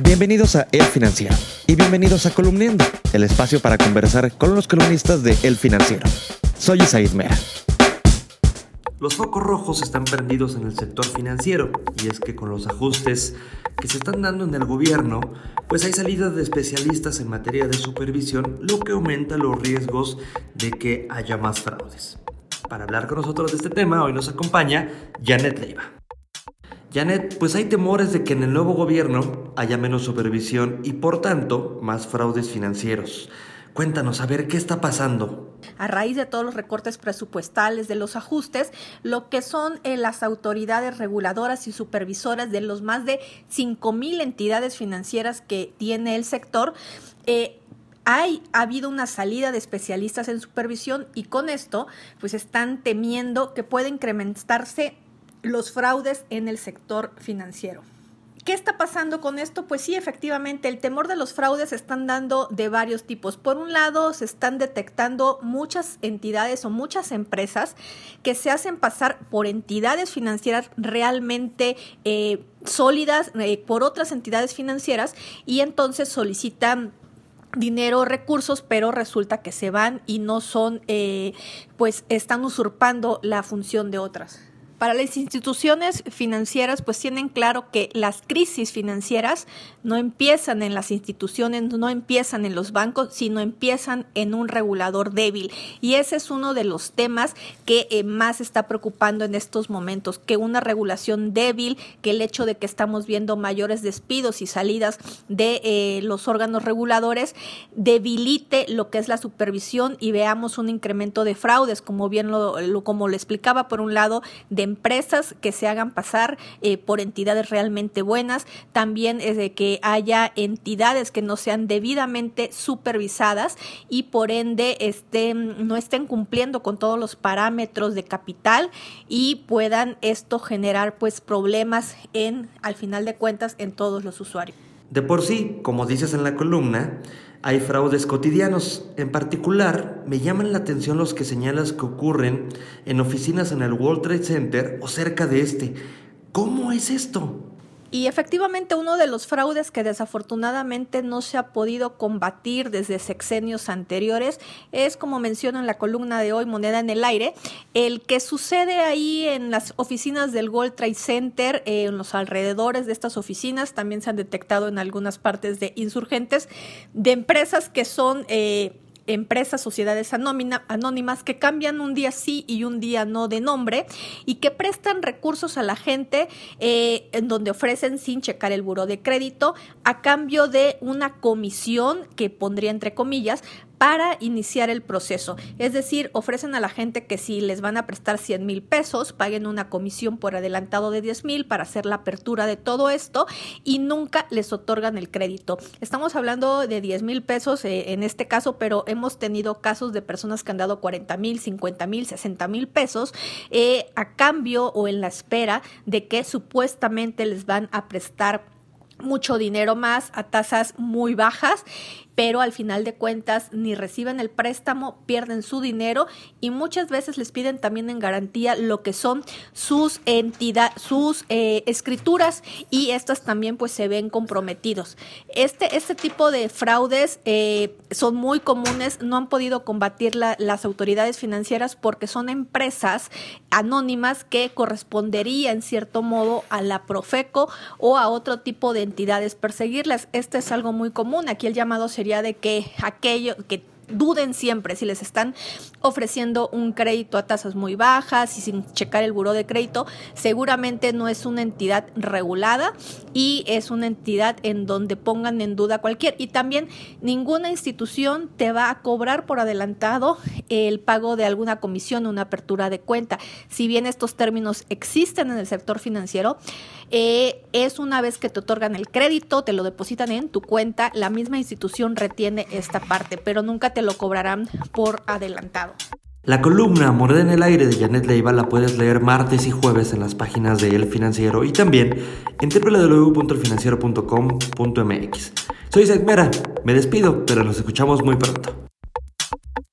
Bienvenidos a El Financiero y bienvenidos a Columniendo, el espacio para conversar con los columnistas de El Financiero. Soy Isaid Mera. Los focos rojos están prendidos en el sector financiero y es que con los ajustes que se están dando en el gobierno, pues hay salidas de especialistas en materia de supervisión, lo que aumenta los riesgos de que haya más fraudes. Para hablar con nosotros de este tema, hoy nos acompaña Janet Leiva. Janet, pues hay temores de que en el nuevo gobierno haya menos supervisión y por tanto más fraudes financieros. Cuéntanos, a ver qué está pasando. A raíz de todos los recortes presupuestales, de los ajustes, lo que son eh, las autoridades reguladoras y supervisoras de los más de 5 mil entidades financieras que tiene el sector, eh, hay ha habido una salida de especialistas en supervisión y con esto pues están temiendo que pueda incrementarse los fraudes en el sector financiero. ¿Qué está pasando con esto? Pues sí, efectivamente, el temor de los fraudes se están dando de varios tipos. Por un lado, se están detectando muchas entidades o muchas empresas que se hacen pasar por entidades financieras realmente eh, sólidas eh, por otras entidades financieras y entonces solicitan dinero, recursos, pero resulta que se van y no son, eh, pues están usurpando la función de otras. Para las instituciones financieras, pues tienen claro que las crisis financieras no empiezan en las instituciones, no empiezan en los bancos, sino empiezan en un regulador débil. Y ese es uno de los temas que eh, más está preocupando en estos momentos, que una regulación débil, que el hecho de que estamos viendo mayores despidos y salidas de eh, los órganos reguladores, debilite lo que es la supervisión y veamos un incremento de fraudes, como bien lo, como lo explicaba por un lado, de empresas que se hagan pasar eh, por entidades realmente buenas, también es de que haya entidades que no sean debidamente supervisadas y por ende estén, no estén cumpliendo con todos los parámetros de capital y puedan esto generar pues problemas en, al final de cuentas, en todos los usuarios. De por sí, como dices en la columna, hay fraudes cotidianos. En particular, me llaman la atención los que señalas que ocurren en oficinas en el World Trade Center o cerca de este. ¿Cómo es esto? Y efectivamente uno de los fraudes que desafortunadamente no se ha podido combatir desde sexenios anteriores es, como menciono en la columna de hoy, Moneda en el Aire, el que sucede ahí en las oficinas del World Trade Center, eh, en los alrededores de estas oficinas, también se han detectado en algunas partes de insurgentes, de empresas que son... Eh, empresas, sociedades anónimas que cambian un día sí y un día no de nombre y que prestan recursos a la gente eh, en donde ofrecen sin checar el buro de crédito a cambio de una comisión que pondría entre comillas para iniciar el proceso. Es decir, ofrecen a la gente que si les van a prestar 100 mil pesos, paguen una comisión por adelantado de 10 mil para hacer la apertura de todo esto y nunca les otorgan el crédito. Estamos hablando de 10 mil pesos eh, en este caso, pero hemos tenido casos de personas que han dado 40 mil, 50 mil, 60 mil pesos eh, a cambio o en la espera de que supuestamente les van a prestar mucho dinero más a tasas muy bajas pero al final de cuentas ni reciben el préstamo, pierden su dinero y muchas veces les piden también en garantía lo que son sus entidades, sus eh, escrituras y estas también pues se ven comprometidos. Este, este tipo de fraudes eh, son muy comunes, no han podido combatir las autoridades financieras porque son empresas anónimas que correspondería en cierto modo a la Profeco o a otro tipo de entidades perseguirlas. Este es algo muy común. Aquí el llamado se de que aquello que duden siempre si les están ofreciendo un crédito a tasas muy bajas y sin checar el buró de crédito, seguramente no es una entidad regulada y es una entidad en donde pongan en duda cualquier. Y también ninguna institución te va a cobrar por adelantado el pago de alguna comisión una apertura de cuenta. Si bien estos términos existen en el sector financiero, eh, es una vez que te otorgan el crédito, te lo depositan en tu cuenta, la misma institución retiene esta parte, pero nunca te lo cobrarán por adelantado. La columna Moneda en el Aire de Janet Leiva la puedes leer martes y jueves en las páginas de El Financiero y también en www.elfinanciero.com.mx. Soy Zed Mera, me despido, pero nos escuchamos muy pronto.